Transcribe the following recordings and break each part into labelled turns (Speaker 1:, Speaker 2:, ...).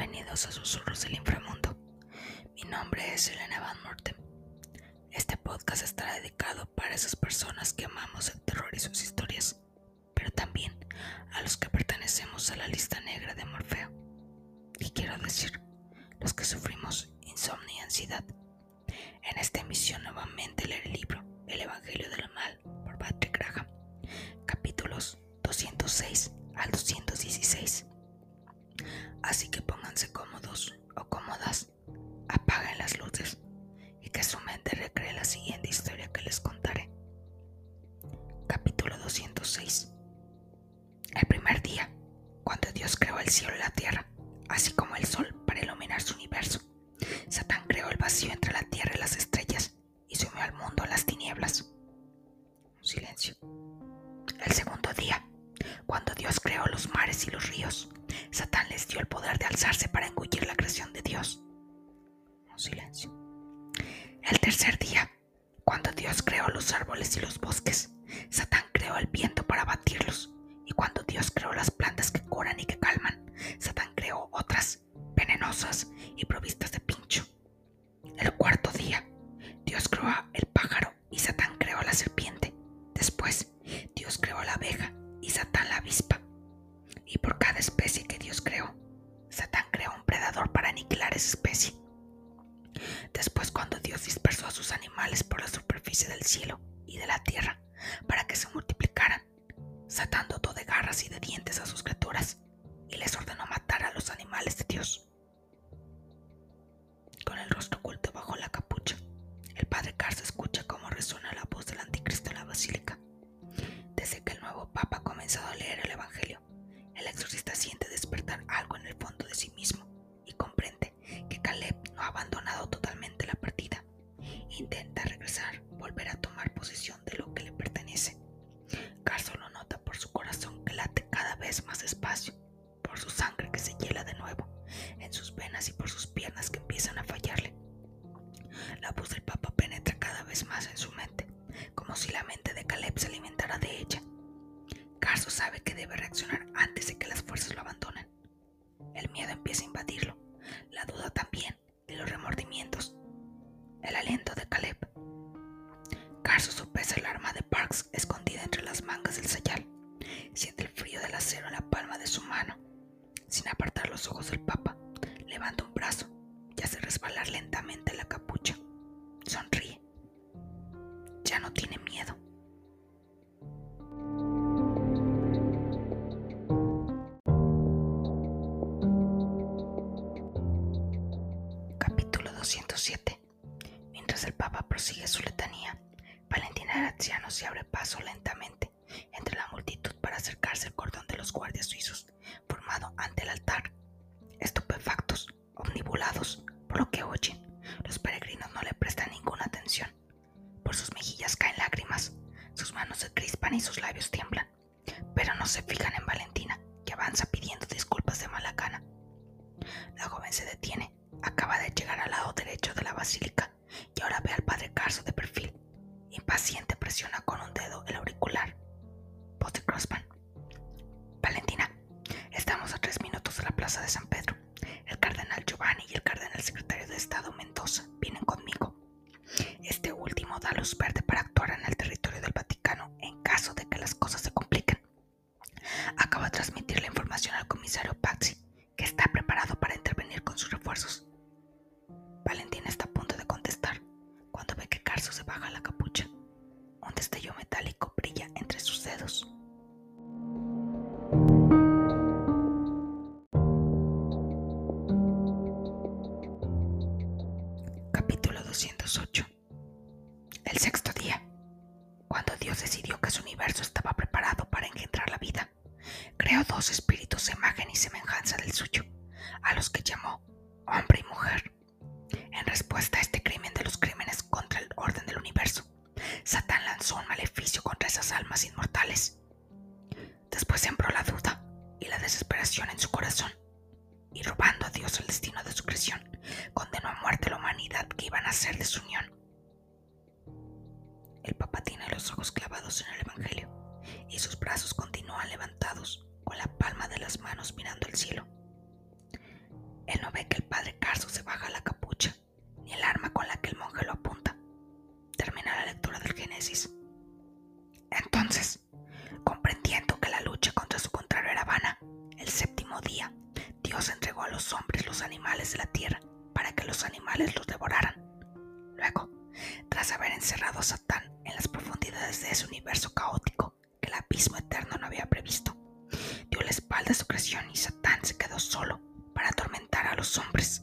Speaker 1: Bienvenidos a Susurros del Inframundo. Mi nombre es Elena Van Morten. Este podcast estará dedicado para esas personas que amamos el terror y sus historias, pero también a los que pertenecemos a la lista negra de Morfeo. Y quiero decir, los que sufrimos insomnio y ansiedad. En esta emisión nuevamente leeré el libro El Evangelio del Mal por Patrick Graham, capítulos 206 al 216. Así que pónganse cómodos o cómodas, apaguen las luces y que su mente recree la siguiente historia que les contaré. Capítulo 206 El primer día, cuando Dios creó el cielo y la tierra, así como el sol para iluminar su universo, Satán creó el vacío entre la tierra y las estrellas y sumió al mundo en las tinieblas. Silencio. El segundo día, cuando Dios creó los mares y los ríos, Satán les dio el poder de alzarse para engullir la creación de Dios. Silencio. El tercer día, cuando Dios creó los árboles y los bosques, Satán creó el viento para batirlos. Y cuando Dios creó las plantas que curan y que calman, Satán creó otras, venenosas y provistas de pincho. El cuarto día, Dios creó el pájaro y Satán creó la serpiente. Después, Dios creó la abeja y Satán la avispa y por cada especie que Dios creó, Satán creó un predador para aniquilar esa especie. Después, cuando Dios dispersó a sus animales por la superficie del cielo y de la tierra para que se multiplicaran, Satán dotó de garras y de dientes a sus criaturas y les ordenó matar a los animales de Dios. Con el rostro oculto bajo la capucha, el padre Carso escucha cómo resuena la voz del anticristo en la basílica. Desde que el nuevo papa comenzado a leer el Evangelio, el exorcista siente despertar algo en el fondo de sí mismo y comprende que Caleb no ha abandonado totalmente la partida. Intenta regresar, volver a tomar posesión de lo que le pertenece. Carso lo nota por su corazón que late cada vez más despacio, por su sangre que se hiela de nuevo en sus venas y por sus piernas que empiezan a fallarle. La voz del Papa penetra cada vez más en su mente, como si la mente de Caleb se alimentara de ella sabe que debe reaccionar antes de que las fuerzas lo abandonen. El miedo empieza a invadirlo, la duda también y los remordimientos. El aliento de Caleb. Carso sopesa el arma de Parks escondida entre las mangas del sayal. Siente el frío del acero en la palma de su mano. Sin apartar los ojos del papa, levanta un brazo y hace resbalar lentamente la Mientras el Papa prosigue su letanía, Valentina Graziano se abre paso lentamente entre la multitud para acercarse al cordón de los guardias suizos formado ante el altar. Estupefactos, omnibulados por lo que oyen, los peregrinos no le prestan ninguna atención. Por sus mejillas caen lágrimas, sus manos se crispan y sus labios tiemblan, pero no se fijan plaza de San y semejanza del suyo, a los que llamó hombre y mujer. En respuesta a este crimen de los crímenes contra el orden del universo, Satán lanzó un maleficio contra esas almas inmortales. Después sembró la duda y la desesperación en su corazón, y robando a Dios el destino de su creación, condenó a muerte a la humanidad que iban a ser de su unión. El Papa tiene los ojos clavados en el Evangelio y sus brazos continúan levantados con la palma de las manos mirando el cielo. Él no ve que el padre Carso se baja la capucha, ni el arma con la que el monje lo apunta. Termina la lectura del Génesis. Entonces, comprendiendo que la lucha contra su contrario era vana, el séptimo día, Dios entregó a los hombres los animales de la tierra para que los animales los devoraran. Luego, tras haber encerrado a Satán en las profundidades de ese universo caótico que el abismo eterno no había previsto, la espalda a su creación y Satán se quedó solo para atormentar a los hombres.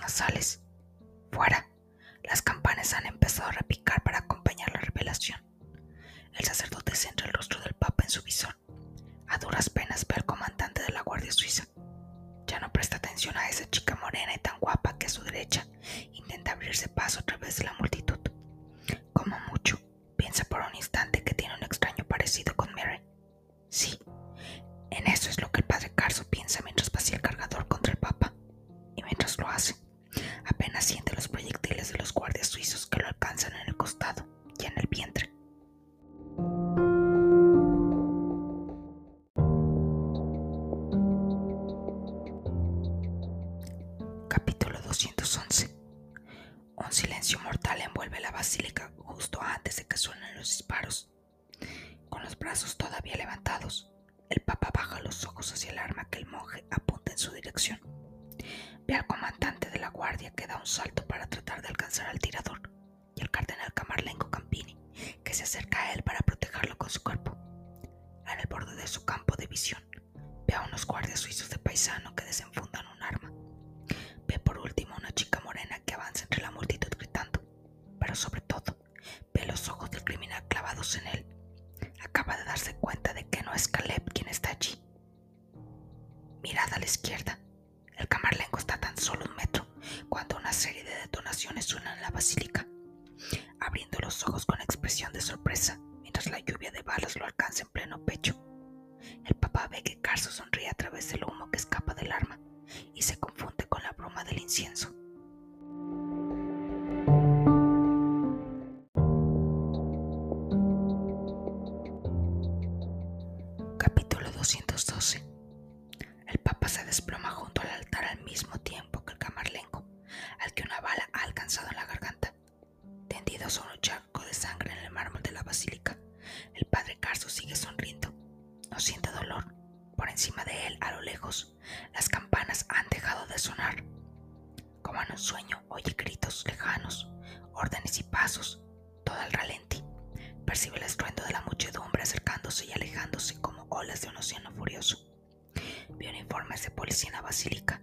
Speaker 1: Nasales. Fuera, las campanas han empezado a repicar para acompañar la revelación. El sacerdote centra el rostro del Papa en su visor. A duras penas ve al comandante de la Guardia Suiza. Ya no presta atención a esa chica morena y tan guapa que a su derecha intenta abrirse paso a través de la multitud. Como mucho, piensa por un instante que tiene un extraño parecido con Mary. Sí, en eso es lo que el padre Carso piensa mientras vacía el cargador hace, apenas siente los proyectiles de los guardias suizos que lo alcanzan en el costado y en el vientre. Capítulo 211 Un silencio mortal envuelve la basílica justo antes de que suenen los disparos. Con los brazos todavía levantados, el Papa baja los ojos hacia el arma que el monje apunta en su dirección. Ve al comandante de la guardia que da un salto para tratar de alcanzar al tirador y al cardenal Camarlengo Campini que se acerca a él para protegerlo con su cuerpo. En el borde de su campo de visión, ve a unos guardias suizos de paisano que desenfundan un arma. Ve por último a una chica morena que avanza entre la multitud gritando, pero sobre todo ve los ojos del criminal clavados en él. Acaba de darse cuenta de que no es Caleb quien está allí. Mirada a la izquierda. El camarlengo está tan solo un metro cuando una serie de detonaciones suenan en la basílica, abriendo los ojos con expresión de sorpresa mientras la lluvia de balas lo alcanza en pleno pecho. El papá ve que Carso sonríe a través del humo que escapa del arma y se confunde con la bruma del incienso. Percibe el estruendo de la muchedumbre acercándose y alejándose como olas de un océano furioso. Ve uniformes de policía en la basílica,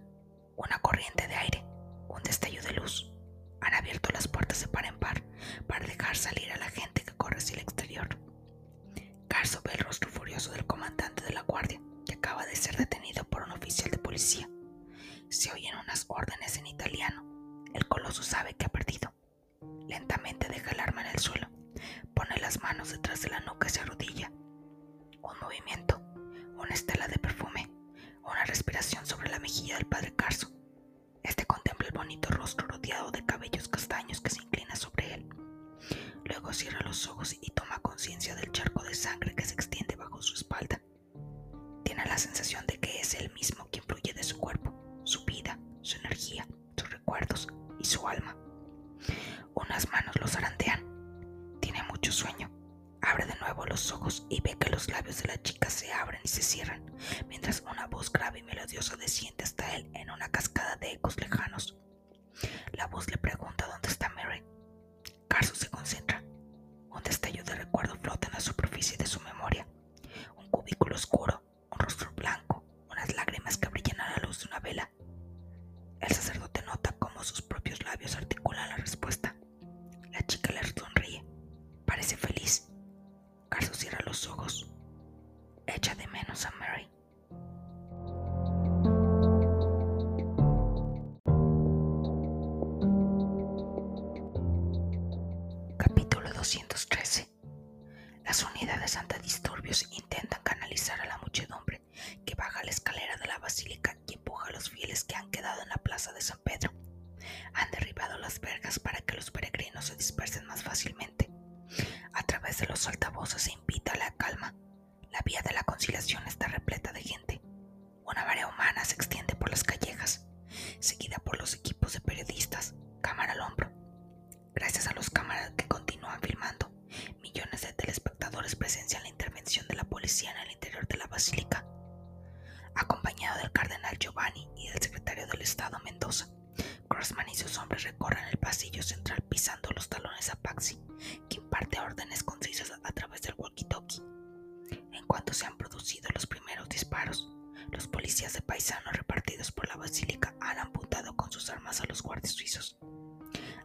Speaker 1: cierra los ojos y toma conciencia del charco de sangre que se extiende bajo su espalda. Tiene la sensación de que es él mismo quien fluye de su cuerpo, su vida, su energía, sus recuerdos y su alma. Unas manos los arandean. Tiene mucho sueño. Abre de nuevo los ojos y ve que los labios de la chica se abren y se cierran, mientras una voz grave y melodiosa desciende hasta él en una cascada de ecos lejanos. La voz le pregunta dónde está Mary. Carson se concentra superficie de su memoria. Un cubículo Gracias a los cámaras que continúan filmando, millones de telespectadores presencian la intervención de la policía en el interior de la basílica, acompañado del cardenal Giovanni y del secretario del Estado Mendoza. Grossman y sus hombres recorren el pasillo central pisando los talones a Paxi, que imparte órdenes concisas a través del walkie-talkie. En cuanto se han producido los primeros disparos, los policías de paisanos repartidos por la basílica han apuntado con sus armas a los guardias suizos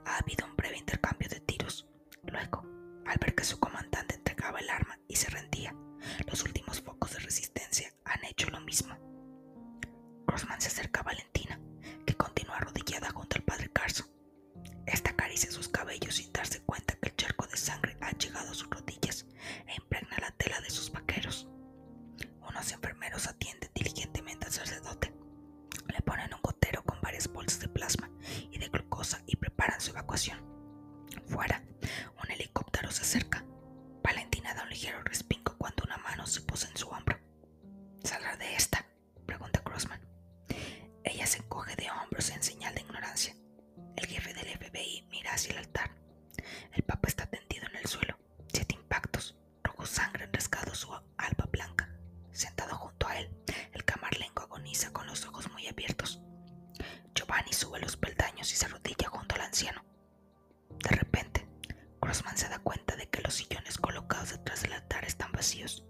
Speaker 1: ha habido un breve intercambio de tiros. Luego, al ver que su comandante entregaba el arma y se rendía, los últimos focos de resistencia han hecho lo mismo. Crossman se acerca a Valentina, que continúa arrodillada junto al padre Carso. Esta acaricia sus cabellos sin darse Rosman se da cuenta de que los sillones colocados detrás del altar están vacíos.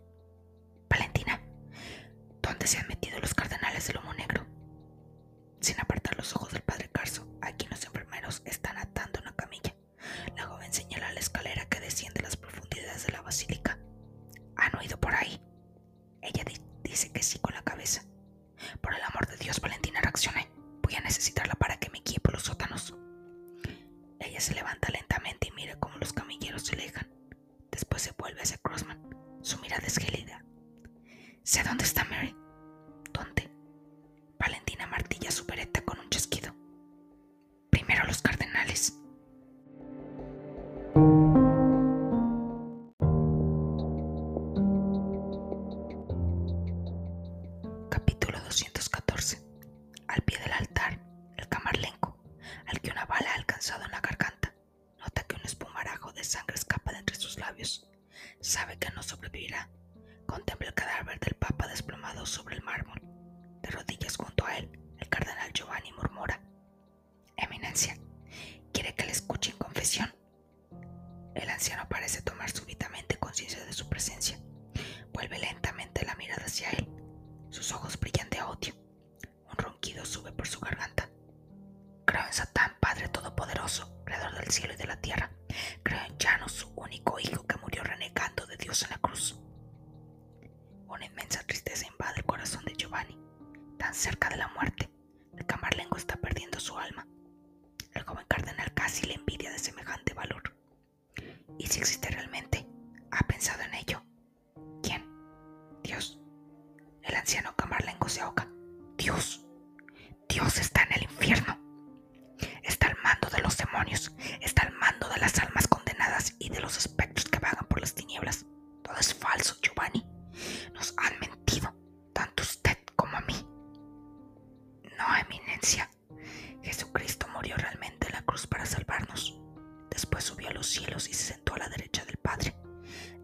Speaker 1: rico, hijo.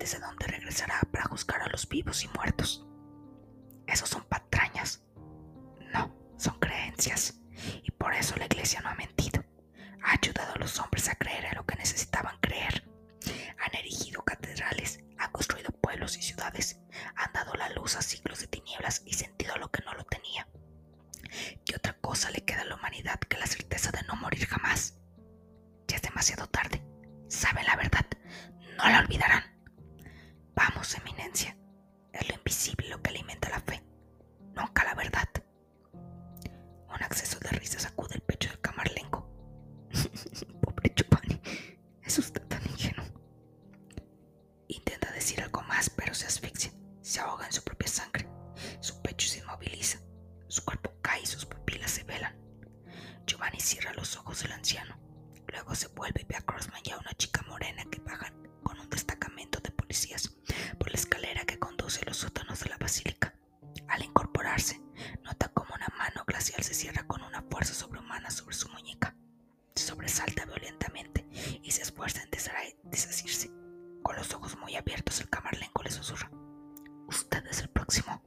Speaker 1: antes de donde regresará para juzgar a los vivos y muertos. Esos son decir algo más, pero se asfixia, se ahoga en su propia sangre, su pecho se inmoviliza, su cuerpo cae y sus pupilas se velan. Giovanni cierra los ojos del anciano, luego se vuelve y ve a Crossman y a una chica morena que bajan con un destacamento de policías por la escalera que conduce a los sótanos de la basílica. Al incorporarse, nota como una mano glacial se cierra con una fuerza sobrehumana sobre su muñeca. Se sobresalta violentamente y se esfuerza en deshacerse. Con los ojos muy abiertos, el camarlenco le susurra. Usted es el próximo.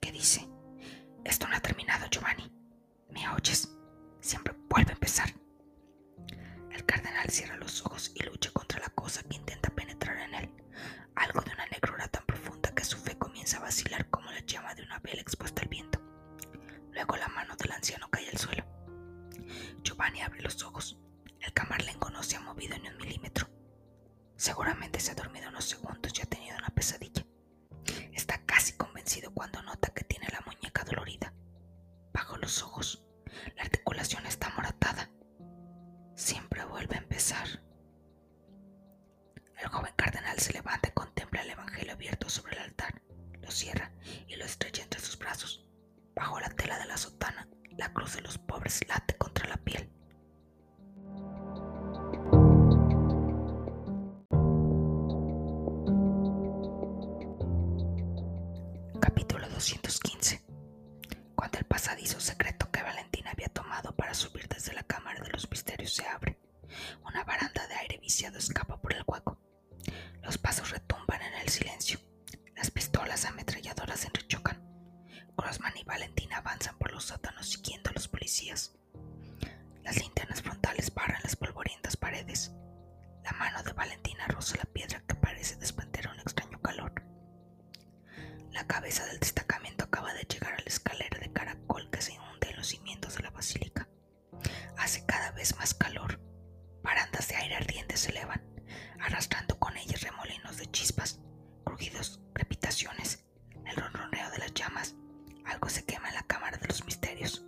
Speaker 1: ¿Qué dice? Esto no ha terminado, Giovanni. ¿Me oyes? Siempre vuelve a empezar. El cardenal cierra los ojos y lucha contra la cosa que intenta penetrar en él. Capítulo 215 Cuando el pasadizo secreto que Valentina había tomado para subir desde la Cámara de los Misterios se abre, una baranda de aire viciado escapa por el hueco. Los pasos retumban en el silencio. Las pistolas ametralladoras entrechocan. Grossman y Valentina avanzan por los sótanos siguiendo a los policías. Las linternas frontales barran las polvorientas paredes. La mano de Valentina roza la piedra que parece calor. La cabeza del destacamento acaba de llegar a la escalera de caracol que se inunda en los cimientos de la basílica. Hace cada vez más calor. Barandas de aire ardiente se elevan, arrastrando con ellas remolinos de chispas, crujidos, crepitaciones, el ronroneo de las llamas. Algo se quema en la cámara de los misterios.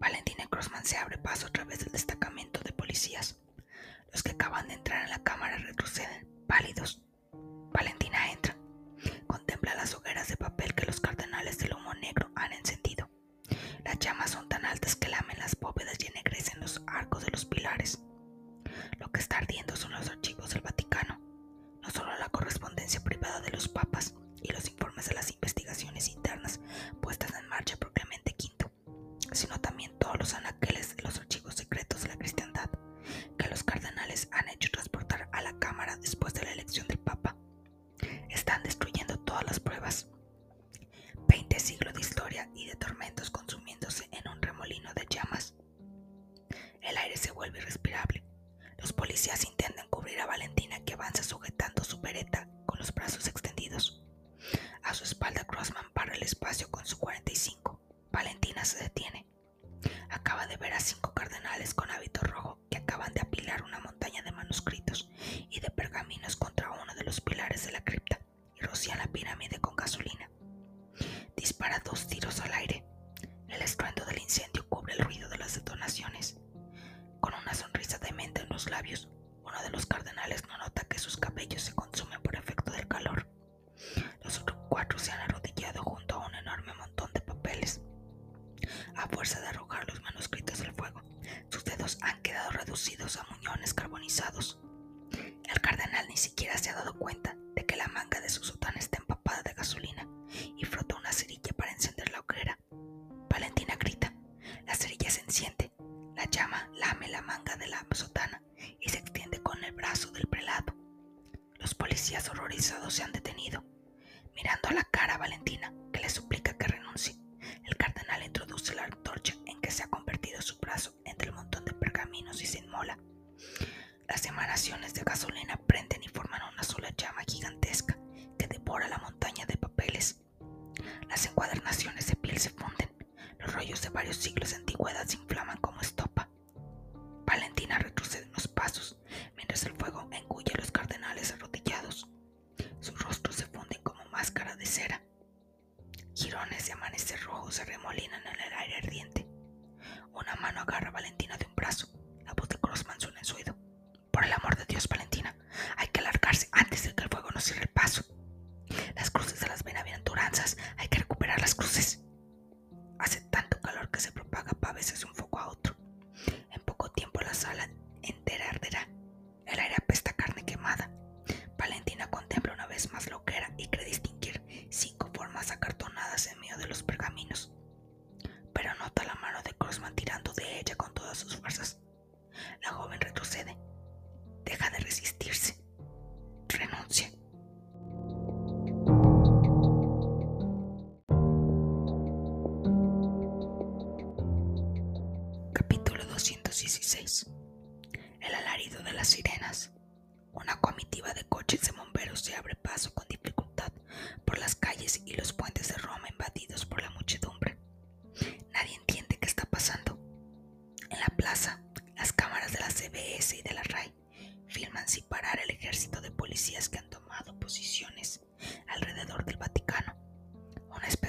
Speaker 1: Valentina Crossman se abre paso a través del destacamento de policías. Los que acaban de entrar en la cámara retroceden, pálidos. Valentina entra. Las hogueras de papel que los cardenales del humo negro han encendido. Las llamas son tan altas que lamen las bóvedas y ennegrecen los arcos de los pilares. Lo que está ardiendo son los archivos del Vaticano, no solo la correspondencia privada de los papas y los informes de las investigaciones internas puestas en marcha por Clemente V, sino también todos los anaqueles cuatro se han arrodillado junto a un enorme montón de papeles. A fuerza de arrojar los manuscritos del fuego, sus dedos han quedado reducidos a muñones carbonizados. El cardenal ni siquiera se ha dado cuenta varios siglos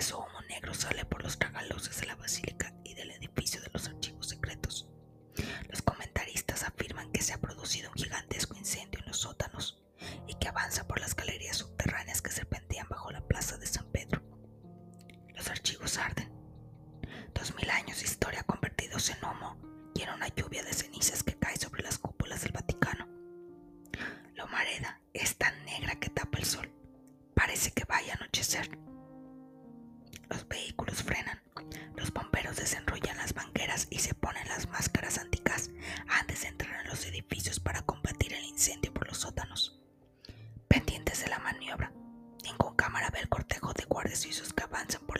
Speaker 1: denso humo negro sale por los tragaluces de la basílica y del edificio de los archivos secretos. Los comentaristas afirman que se ha producido un gigantesco incendio en los sótanos y que avanza por las galerías subterráneas que serpentean bajo la plaza de San Pedro. Los archivos arden. Dos mil años de historia convertidos en humo y en una lluvia de cenizas que cae sobre las cúpulas del Vaticano. antes de entrar en los edificios para combatir el incendio por los sótanos. Pendientes de la maniobra, ningún cámara ve el cortejo de guardias y sus que avanzan por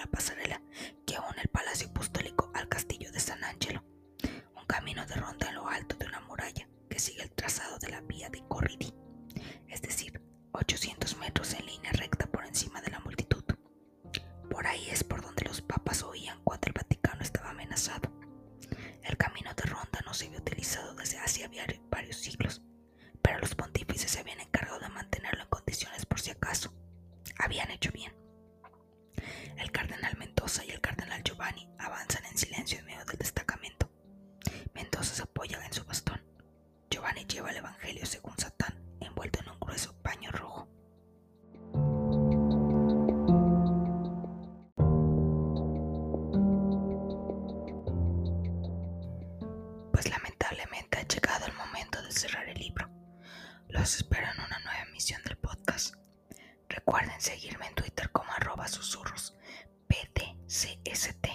Speaker 1: los espero en una nueva emisión del podcast. Recuerden seguirme en Twitter como arroba susurros PDCST.